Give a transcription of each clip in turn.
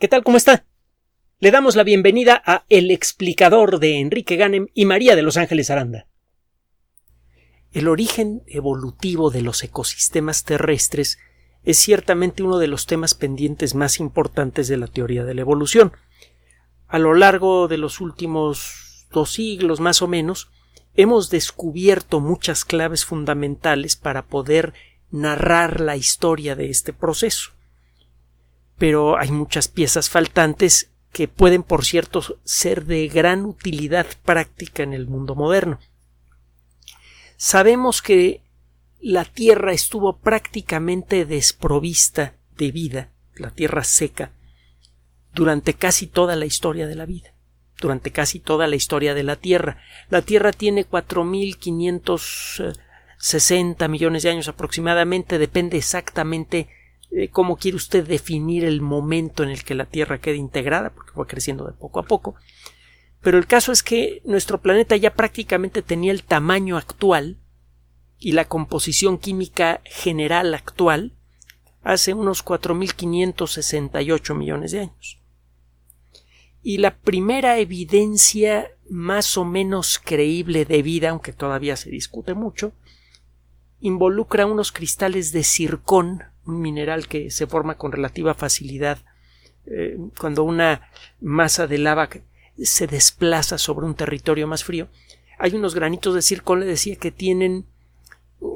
¿Qué tal? ¿Cómo está? Le damos la bienvenida a El explicador de Enrique Ganem y María de Los Ángeles Aranda. El origen evolutivo de los ecosistemas terrestres es ciertamente uno de los temas pendientes más importantes de la teoría de la evolución. A lo largo de los últimos dos siglos más o menos, hemos descubierto muchas claves fundamentales para poder narrar la historia de este proceso pero hay muchas piezas faltantes que pueden, por cierto, ser de gran utilidad práctica en el mundo moderno. Sabemos que la Tierra estuvo prácticamente desprovista de vida, la Tierra seca, durante casi toda la historia de la vida, durante casi toda la historia de la Tierra. La Tierra tiene 4.560 millones de años aproximadamente, depende exactamente eh, cómo quiere usted definir el momento en el que la Tierra quede integrada, porque fue creciendo de poco a poco. Pero el caso es que nuestro planeta ya prácticamente tenía el tamaño actual y la composición química general actual hace unos 4.568 millones de años. Y la primera evidencia más o menos creíble de vida, aunque todavía se discute mucho, involucra unos cristales de circón mineral que se forma con relativa facilidad eh, cuando una masa de lava se desplaza sobre un territorio más frío. Hay unos granitos de circón, le decía, que tienen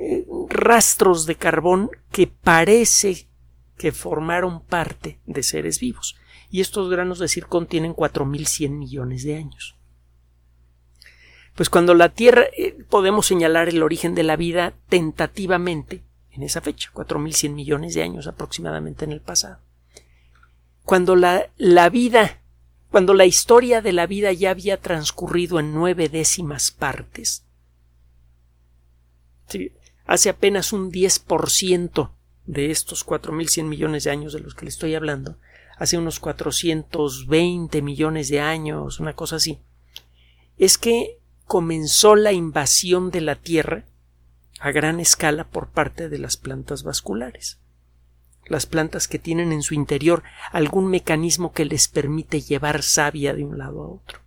eh, rastros de carbón que parece que formaron parte de seres vivos. Y estos granos de circón tienen 4.100 millones de años. Pues cuando la Tierra eh, podemos señalar el origen de la vida tentativamente en esa fecha, 4.100 millones de años aproximadamente en el pasado. Cuando la, la vida, cuando la historia de la vida ya había transcurrido en nueve décimas partes, hace apenas un 10% de estos 4.100 millones de años de los que le estoy hablando, hace unos 420 millones de años, una cosa así, es que comenzó la invasión de la Tierra a gran escala por parte de las plantas vasculares. Las plantas que tienen en su interior algún mecanismo que les permite llevar savia de un lado a otro.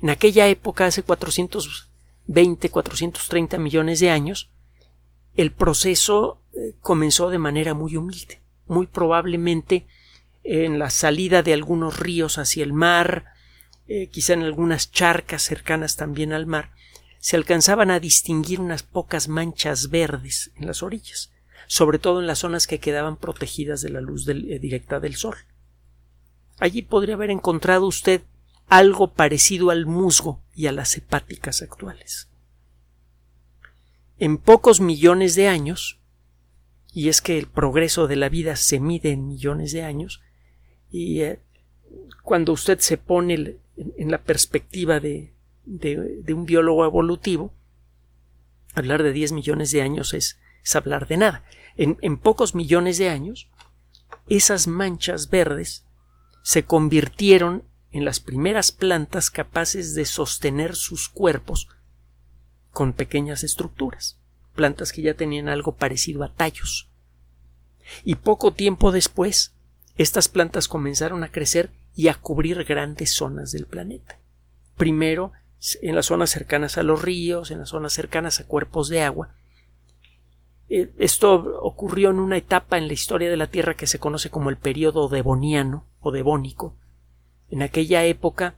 En aquella época, hace 420, 430 millones de años, el proceso eh, comenzó de manera muy humilde. Muy probablemente en la salida de algunos ríos hacia el mar, eh, quizá en algunas charcas cercanas también al mar, se alcanzaban a distinguir unas pocas manchas verdes en las orillas, sobre todo en las zonas que quedaban protegidas de la luz eh, directa del sol. Allí podría haber encontrado usted algo parecido al musgo y a las hepáticas actuales. En pocos millones de años, y es que el progreso de la vida se mide en millones de años, y eh, cuando usted se pone en la perspectiva de, de, un biólogo evolutivo, hablar de 10 millones de años es, hablar de nada. En, en pocos millones de años, esas manchas verdes se convirtieron en las primeras plantas capaces de sostener sus cuerpos con pequeñas estructuras, plantas que ya tenían algo parecido a tallos. Y poco tiempo después, estas plantas comenzaron a crecer y a cubrir grandes zonas del planeta. Primero en las zonas cercanas a los ríos, en las zonas cercanas a cuerpos de agua. Eh, esto ocurrió en una etapa en la historia de la Tierra que se conoce como el período devoniano o devónico. En aquella época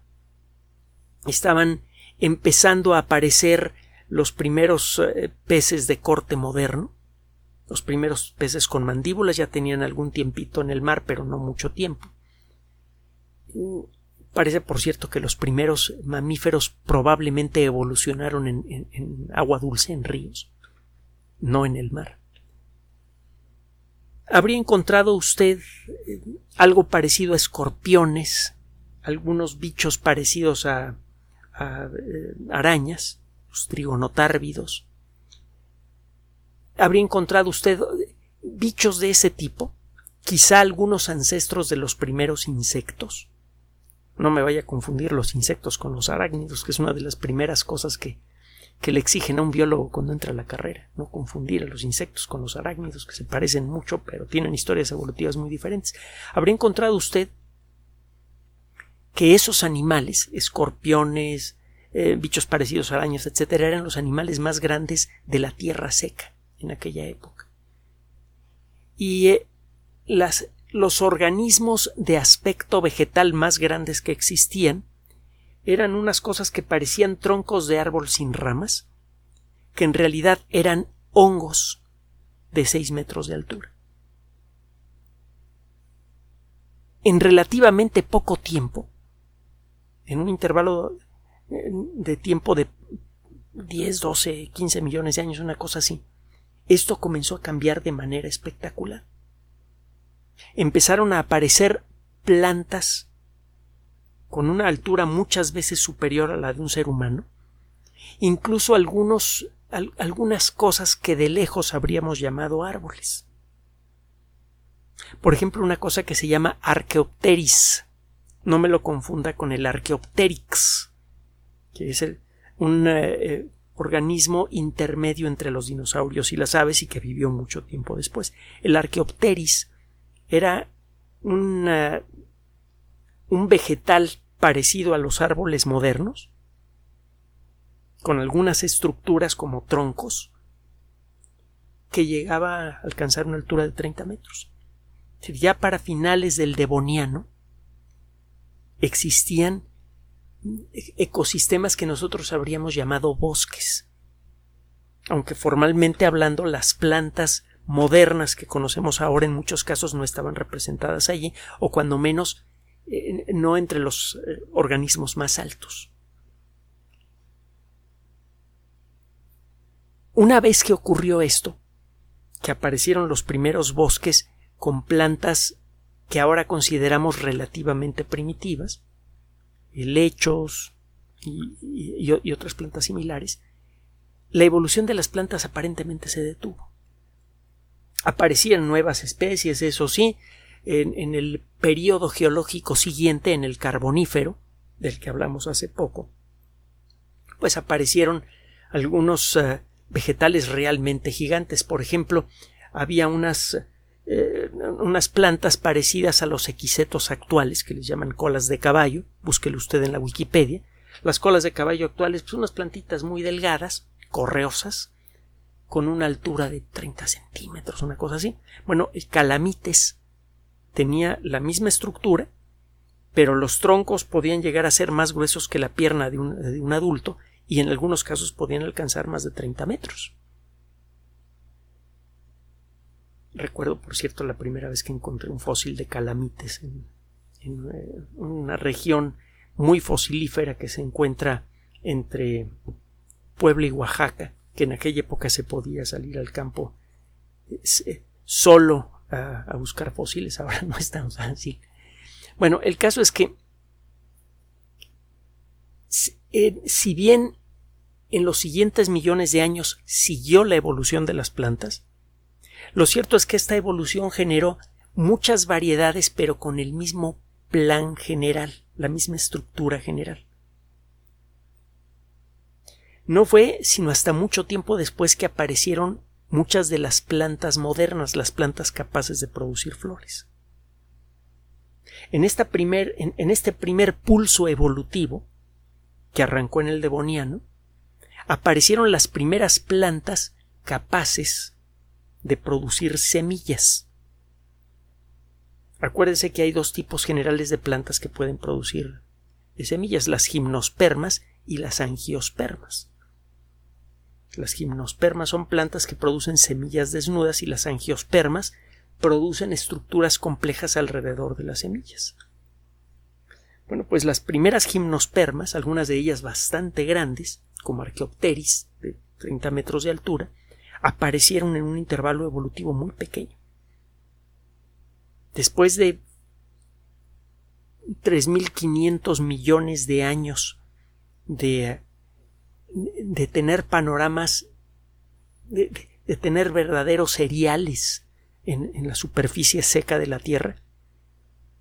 estaban empezando a aparecer los primeros eh, peces de corte moderno. Los primeros peces con mandíbulas ya tenían algún tiempito en el mar, pero no mucho tiempo. Parece, por cierto, que los primeros mamíferos probablemente evolucionaron en, agua dulce, en ríos, no en el mar. ¿Habría encontrado usted eh, algo parecido a escorpiones, algunos bichos parecidos a, eh, arañas, los trigonotárvidos? ¿Habría encontrado usted bichos de ese tipo? Quizá algunos ancestros de los primeros insectos. No me vaya a confundir los insectos con los arácnidos, que es una de las primeras cosas que, que le exigen a un biólogo cuando entra a la carrera, no confundir a los insectos con los arácnidos, que se parecen mucho, pero tienen historias evolutivas muy diferentes. ¿Habría encontrado usted que esos animales, escorpiones, eh, bichos parecidos a arañas, etcétera, eran los animales más grandes de la tierra seca en aquella época? Y eh, las, los organismos de aspecto vegetal más grandes que existían eran unas cosas que parecían troncos de árbol sin ramas, que en realidad eran hongos de seis metros de altura. En relativamente poco tiempo, en un intervalo de tiempo de 10, 12, 15 millones de años, una cosa así, esto comenzó a cambiar de manera espectacular. Empezaron a aparecer plantas con una altura muchas veces superior a la de un ser humano, incluso algunos, algunas cosas que de lejos habríamos llamado árboles. Por ejemplo, una cosa que se llama Archaeopteris. No me lo confunda con el Archaeopteryx, que es un eh, eh, organismo intermedio entre los dinosaurios y las aves y que vivió mucho tiempo después. El Archaeopteris era un vegetal parecido a los árboles modernos, con algunas estructuras como troncos, que llegaba a alcanzar una altura de 30 metros. Ya para finales del Devoniano existían ecosistemas que nosotros habríamos llamado bosques. Aunque formalmente hablando las plantas modernas que conocemos ahora en muchos casos no estaban representadas allí, o cuando menos eh, no entre los eh, organismos más altos. Una vez que ocurrió esto, que aparecieron los primeros bosques con plantas que ahora consideramos relativamente primitivas, helechos y, y, otras plantas similares, la evolución de las plantas aparentemente se detuvo. Aparecían nuevas especies, eso sí, en, el periodo geológico siguiente, en el Carbonífero, del que hablamos hace poco, pues aparecieron algunos eh, vegetales realmente gigantes. Por ejemplo, había unas, eh, unas plantas parecidas a los equisetos actuales, que les llaman colas de caballo. Búsquelo usted en la Wikipedia. Las colas de caballo actuales, pues unas plantitas muy delgadas, correosas, con una altura de 30 centímetros, una cosa así. Bueno, calamites tenía la misma estructura, pero los troncos podían llegar a ser más gruesos que la pierna de un, adulto y en algunos casos podían alcanzar más de 30 metros. Recuerdo, por cierto, la primera vez que encontré un fósil de calamites en, eh, una región muy fosilífera que se encuentra entre Puebla y Oaxaca, que en aquella época se podía salir al campo eh, solo a, buscar fósiles, ahora no es tan fácil. Bueno, el caso es que eh, si bien en los siguientes millones de años siguió la evolución de las plantas, lo cierto es que esta evolución generó muchas variedades pero con el mismo plan general, la misma estructura general. No fue sino hasta mucho tiempo después que aparecieron muchas de las plantas modernas, las plantas capaces de producir flores. En, esta primer, en, este primer pulso evolutivo, que arrancó en el Devoniano, aparecieron las primeras plantas capaces de producir semillas. Acuérdese que hay dos tipos generales de plantas que pueden producir semillas, las gimnospermas y las angiospermas. Las gimnospermas son plantas que producen semillas desnudas y las angiospermas producen estructuras complejas alrededor de las semillas. Bueno, pues las primeras gimnospermas, algunas de ellas bastante grandes, como Archaeopteris, de 30 metros de altura, aparecieron en un intervalo evolutivo muy pequeño. Después de 3.500 millones de años de de tener panoramas, de, tener verdaderos cereales en, la superficie seca de la Tierra,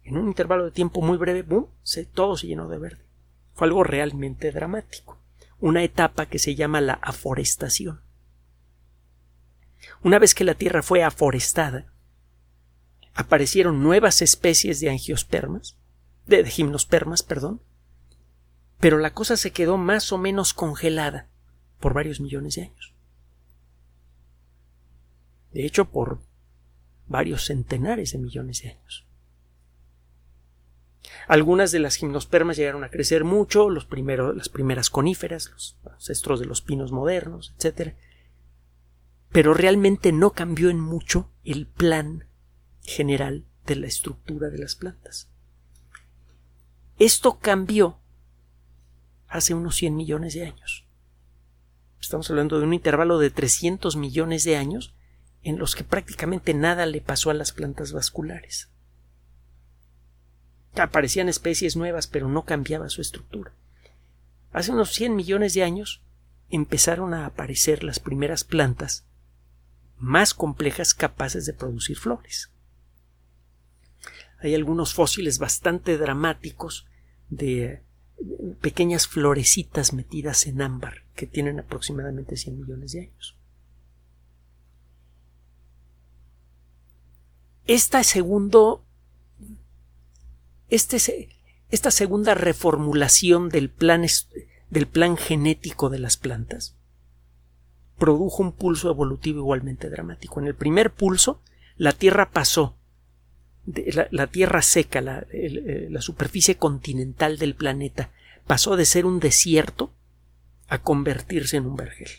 en un intervalo de tiempo muy breve, ¡bum! Se, todo se llenó de verde. Fue algo realmente dramático. una etapa que se llama la aforestación. Una vez que la Tierra fue aforestada, aparecieron nuevas especies de angiospermas, de gimnospermas, perdón, pero la cosa se quedó más o menos congelada por varios millones de años. De hecho, por varios centenares de millones de años. Algunas de las gimnospermas llegaron a crecer mucho, los primeros, las primeras coníferas, los ancestros de los pinos modernos, etc. Pero realmente no cambió en mucho el plan general de la estructura de las plantas. Esto cambió hace unos 100 millones de años. Estamos hablando de un intervalo de 300 millones de años en los que prácticamente nada le pasó a las plantas vasculares. Aparecían especies nuevas, pero no cambiaba su estructura. Hace unos 100 millones de años empezaron a aparecer las primeras plantas más complejas capaces de producir flores. Hay algunos fósiles bastante dramáticos de pequeñas florecitas metidas en ámbar que tienen aproximadamente 100 millones de años. Esta segundo este, esta segunda reformulación del plan, del plan genético de las plantas produjo un pulso evolutivo igualmente dramático. En el primer pulso, la Tierra pasó la, tierra seca, eh, la, superficie continental del planeta, pasó de ser un desierto a convertirse en un vergel.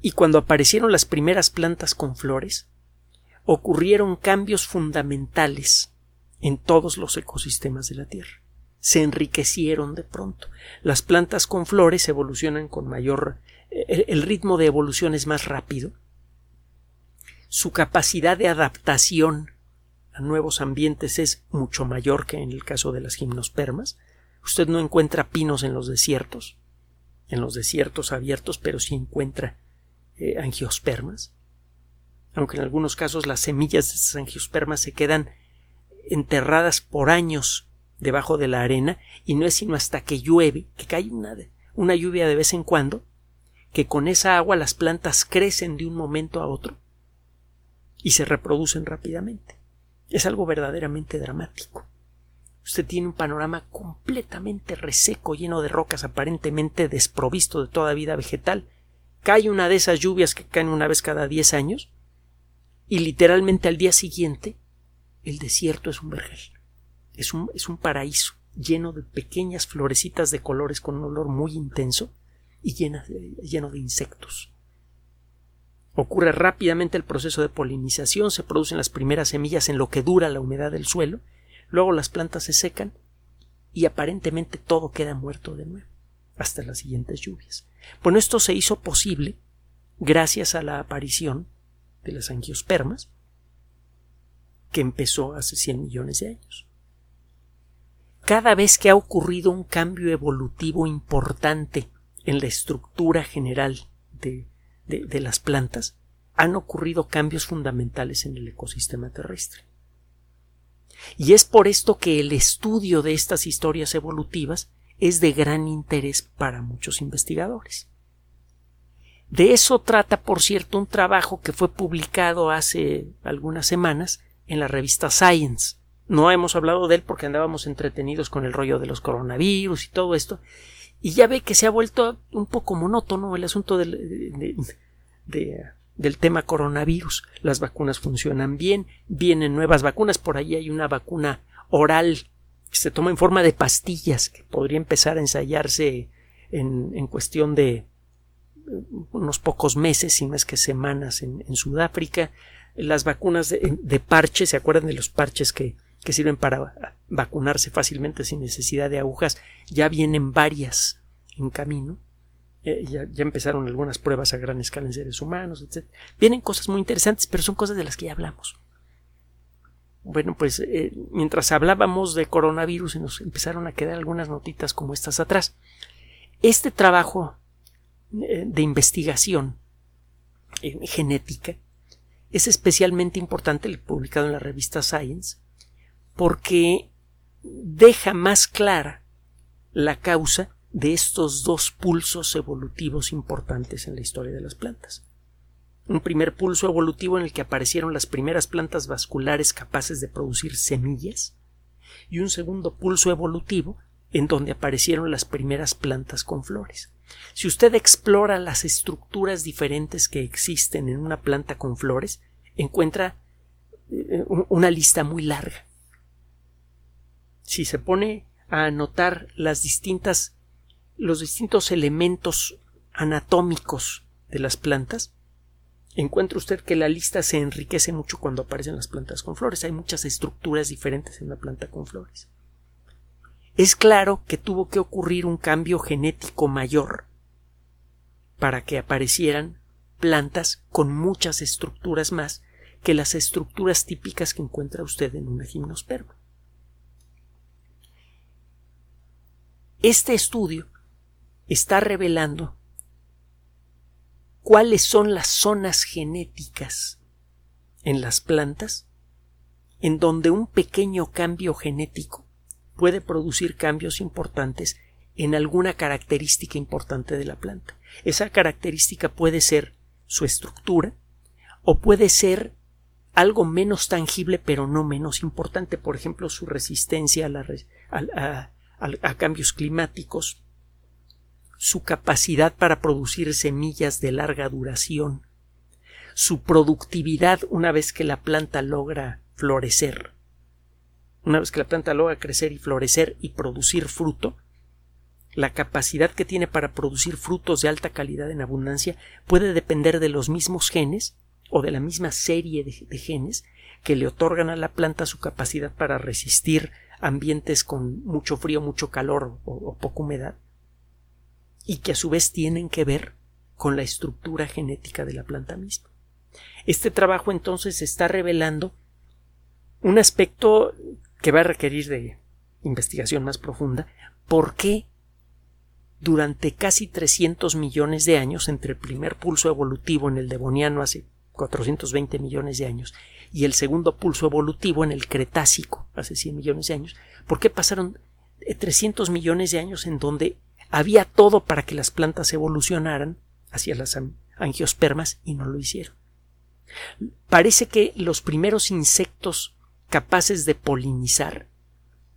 Y cuando aparecieron las primeras plantas con flores, ocurrieron cambios fundamentales en todos los ecosistemas de la Tierra. Se enriquecieron de pronto. Las plantas con flores evolucionan con mayor. el ritmo de evolución es más rápido su capacidad de adaptación a nuevos ambientes es mucho mayor que en el caso de las gimnospermas. Usted no encuentra pinos en los desiertos, en los desiertos abiertos, pero sí encuentra eh, angiospermas. Aunque en algunos casos las semillas de esas angiospermas se quedan enterradas por años debajo de la arena y no es sino hasta que llueve, que cae una, una lluvia de vez en cuando, que con esa agua las plantas crecen de un momento a otro y se reproducen rápidamente. Es algo verdaderamente dramático. Usted tiene un panorama completamente reseco, lleno de rocas, aparentemente desprovisto de toda vida vegetal. Cae una de esas lluvias que caen una vez cada diez años, y literalmente al día siguiente el desierto es un vergel. Es un, es un paraíso lleno de pequeñas florecitas de colores con un olor muy intenso y lleno de insectos. Ocurre rápidamente el proceso de polinización, se producen las primeras semillas en lo que dura la humedad del suelo, luego las plantas se secan y aparentemente todo queda muerto de nuevo hasta las siguientes lluvias. Bueno, esto se hizo posible gracias a la aparición de las angiospermas que empezó hace 100 millones de años. Cada vez que ha ocurrido un cambio evolutivo importante en la estructura general de de, las plantas, han ocurrido cambios fundamentales en el ecosistema terrestre. Y es por esto que el estudio de estas historias evolutivas es de gran interés para muchos investigadores. De eso trata, por cierto, un trabajo que fue publicado hace algunas semanas en la revista Science. No hemos hablado de él porque andábamos entretenidos con el rollo de los coronavirus y todo esto, y ya ve que se ha vuelto un poco monótono el asunto del, del tema coronavirus. Las vacunas funcionan bien, vienen nuevas vacunas, por ahí hay una vacuna oral que se toma en forma de pastillas que podría empezar a ensayarse en, en cuestión de unos pocos meses, si no es que semanas en, Sudáfrica. Las vacunas de, de, parche, ¿se acuerdan de los parches que que sirven para vacunarse fácilmente sin necesidad de agujas, ya vienen varias en camino. Eh, ya, empezaron algunas pruebas a gran escala en seres humanos, etc. Vienen cosas muy interesantes, pero son cosas de las que ya hablamos. Bueno, pues eh, mientras hablábamos de coronavirus nos empezaron a quedar algunas notitas como estas atrás. Este trabajo eh, de investigación genética es especialmente importante, publicado en la revista Science, porque deja más clara la causa de estos dos pulsos evolutivos importantes en la historia de las plantas. Un primer pulso evolutivo en el que aparecieron las primeras plantas vasculares capaces de producir semillas y un segundo pulso evolutivo en donde aparecieron las primeras plantas con flores. Si usted explora las estructuras diferentes que existen en una planta con flores, encuentra eh, una lista muy larga. Si se pone a anotar los distintos elementos anatómicos de las plantas, encuentra usted que la lista se enriquece mucho cuando aparecen las plantas con flores. Hay muchas estructuras diferentes en la planta con flores. Es claro que tuvo que ocurrir un cambio genético mayor para que aparecieran plantas con muchas estructuras más que las estructuras típicas que encuentra usted en una gimnosperma. Este estudio está revelando cuáles son las zonas genéticas en las plantas en donde un pequeño cambio genético puede producir cambios importantes en alguna característica importante de la planta. Esa característica puede ser su estructura o puede ser algo menos tangible pero no menos importante, por ejemplo, su resistencia a, a cambios climáticos, su capacidad para producir semillas de larga duración, su productividad una vez que la planta logra florecer. Una vez que la planta logra crecer y florecer y producir fruto, la capacidad que tiene para producir frutos de alta calidad en abundancia puede depender de los mismos genes o de la misma serie de, genes que le otorgan a la planta su capacidad para resistir ambientes con mucho frío, mucho calor o, o poca humedad y que a su vez tienen que ver con la estructura genética de la planta misma. Este trabajo entonces está revelando un aspecto que va a requerir de investigación más profunda, por qué durante casi 300 millones de años, entre el primer pulso evolutivo en el Devoniano hace 420 millones de años y el segundo pulso evolutivo en el Cretácico hace 100 millones de años, ¿por qué pasaron 300 millones de años en donde había todo para que las plantas evolucionaran hacia las angiospermas y no lo hicieron. Parece que los primeros insectos capaces de polinizar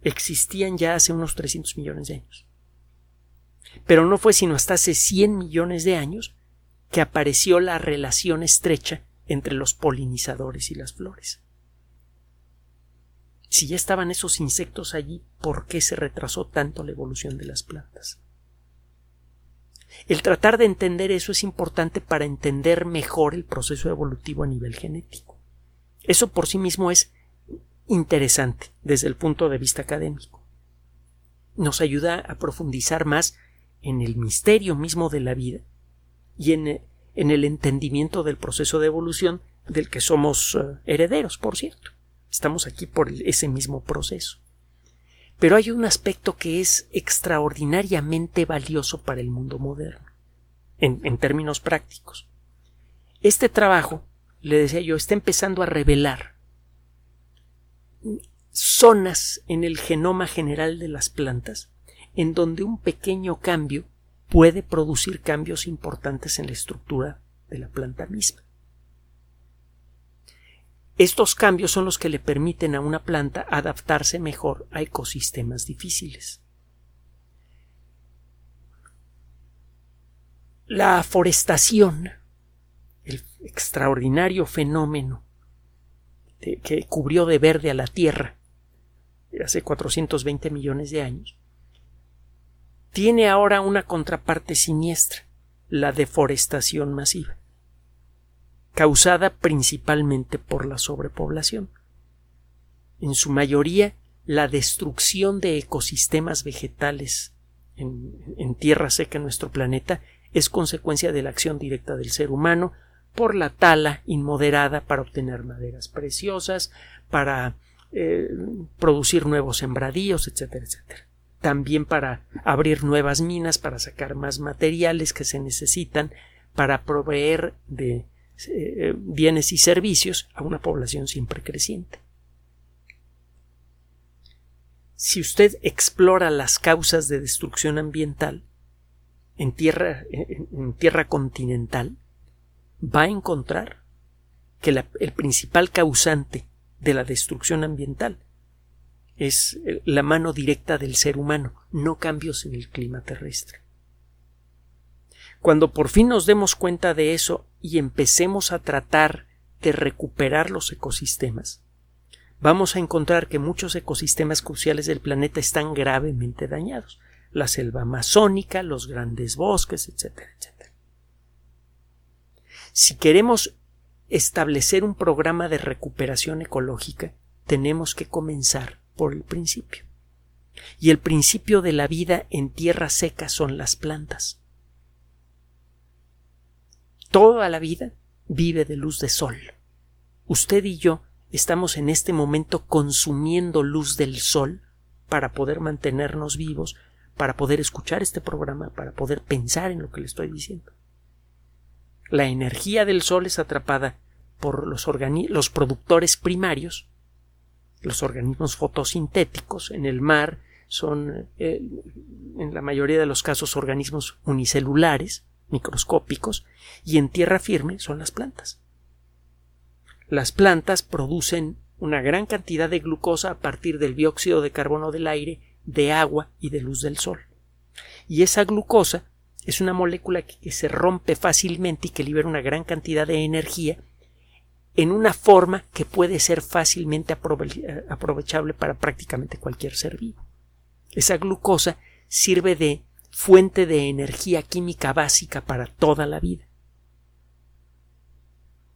existían ya hace unos 300 millones de años. Pero no fue sino hasta hace 100 millones de años que apareció la relación estrecha entre los polinizadores y las flores. Si ya estaban esos insectos allí, ¿por qué se retrasó tanto la evolución de las plantas? El tratar de entender eso es importante para entender mejor el proceso evolutivo a nivel genético. Eso por sí mismo es interesante desde el punto de vista académico. Nos ayuda a profundizar más en el misterio mismo de la vida y en, el entendimiento del proceso de evolución del que somos eh, herederos, por cierto. Estamos aquí por ese mismo proceso. Pero hay un aspecto que es extraordinariamente valioso para el mundo moderno, en, términos prácticos. Este trabajo, le decía yo, está empezando a revelar zonas en el genoma general de las plantas en donde un pequeño cambio puede producir cambios importantes en la estructura de la planta misma. Estos cambios son los que le permiten a una planta adaptarse mejor a ecosistemas difíciles. La forestación, el extraordinario fenómeno que cubrió de verde a la Tierra hace 420 millones de años, tiene ahora una contraparte siniestra, la deforestación masiva causada principalmente por la sobrepoblación. En su mayoría, la destrucción de ecosistemas vegetales en, tierra seca en nuestro planeta es consecuencia de la acción directa del ser humano por la tala inmoderada para obtener maderas preciosas, para eh, producir nuevos sembradíos, etcétera, etcétera. También para abrir nuevas minas, para sacar más materiales que se necesitan para proveer de eh, bienes y servicios a una población siempre creciente. Si usted explora las causas de destrucción ambiental, en tierra, en, tierra continental, va a encontrar que el principal causante de la destrucción ambiental es la mano directa del ser humano, no cambios en el clima terrestre. Cuando por fin nos demos cuenta de eso y empecemos a tratar de recuperar los ecosistemas, vamos a encontrar que muchos ecosistemas cruciales del planeta están gravemente dañados. La selva amazónica, los grandes bosques, etcétera, etcétera. Si queremos establecer un programa de recuperación ecológica, tenemos que comenzar por el principio. Y el principio de la vida en tierra seca son las plantas. Toda la vida vive de luz de sol. Usted y yo estamos en este momento consumiendo luz del sol para poder mantenernos vivos, para poder escuchar este programa, para poder pensar en lo que le estoy diciendo. La energía del sol es atrapada por los, los productores primarios, los organismos fotosintéticos en el mar son eh, en la mayoría de los casos organismos unicelulares, microscópicos, y en tierra firme son las plantas. Las plantas producen una gran cantidad de glucosa a partir del dióxido de carbono del aire, de agua y de luz del sol. Y esa glucosa es una molécula que se rompe fácilmente y que libera una gran cantidad de energía en una forma que puede ser fácilmente aprovechable para prácticamente cualquier ser vivo. Esa glucosa sirve de fuente de energía química básica para toda la vida.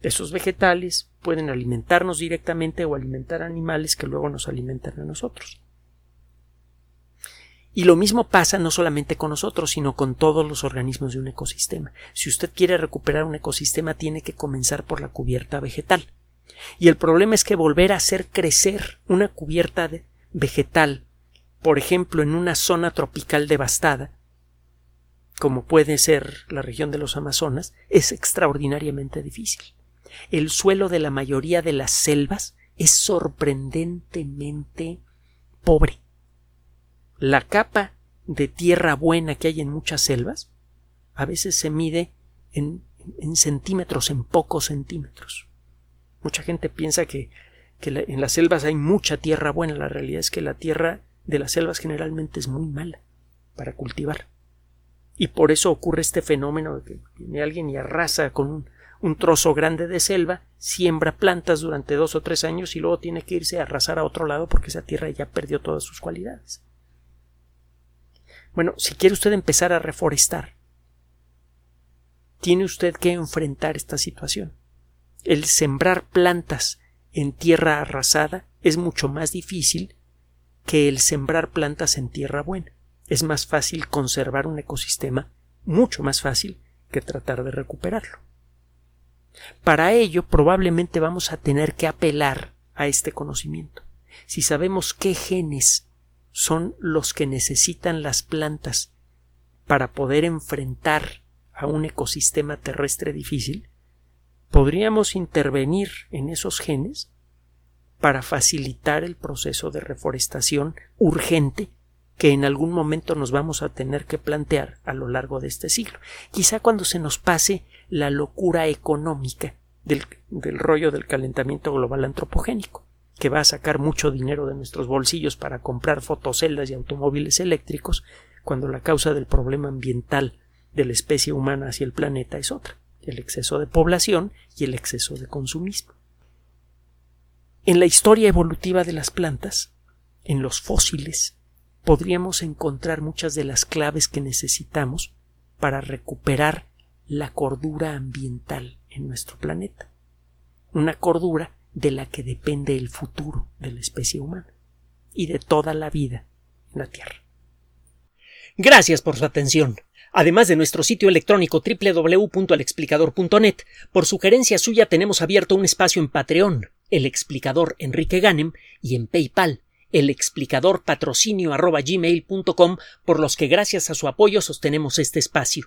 Esos vegetales pueden alimentarnos directamente o alimentar animales que luego nos alimentan a nosotros. Y lo mismo pasa no solamente con nosotros, sino con todos los organismos de un ecosistema. Si usted quiere recuperar un ecosistema, tiene que comenzar por la cubierta vegetal. Y el problema es que volver a hacer crecer una cubierta vegetal, por ejemplo, en una zona tropical devastada, como puede ser la región de los Amazonas, es extraordinariamente difícil. El suelo de la mayoría de las selvas es sorprendentemente pobre la capa de tierra buena que hay en muchas selvas a veces se mide en, centímetros, en pocos centímetros. Mucha gente piensa que, en las selvas hay mucha tierra buena. La realidad es que la tierra de las selvas generalmente es muy mala para cultivar. Y por eso ocurre este fenómeno de que viene alguien y arrasa con un, un trozo grande de selva, siembra plantas durante dos o tres años y luego tiene que irse a arrasar a otro lado porque esa tierra ya perdió todas sus cualidades. Bueno, si quiere usted empezar a reforestar, tiene usted que enfrentar esta situación. El sembrar plantas en tierra arrasada es mucho más difícil que el sembrar plantas en tierra buena. Es más fácil conservar un ecosistema, mucho más fácil que tratar de recuperarlo. Para ello probablemente vamos a tener que apelar a este conocimiento. Si sabemos qué genes son los que necesitan las plantas para poder enfrentar a un ecosistema terrestre difícil, podríamos intervenir en esos genes para facilitar el proceso de reforestación urgente que en algún momento nos vamos a tener que plantear a lo largo de este siglo. Quizá cuando se nos pase la locura económica del, rollo del calentamiento global antropogénico que va a sacar mucho dinero de nuestros bolsillos para comprar fotoceldas y automóviles eléctricos, cuando la causa del problema ambiental de la especie humana hacia el planeta es otra, el exceso de población y el exceso de consumismo. En la historia evolutiva de las plantas, en los fósiles, podríamos encontrar muchas de las claves que necesitamos para recuperar la cordura ambiental en nuestro planeta. Una cordura de la que depende el futuro de la especie humana y de toda la vida en la Tierra. Gracias por su atención. Además de nuestro sitio electrónico www.alexplicador.net, por sugerencia suya tenemos abierto un espacio en Patreon, el explicador Enrique Ganem, y en PayPal, el explicador patrocinio por los que gracias a su apoyo sostenemos este espacio.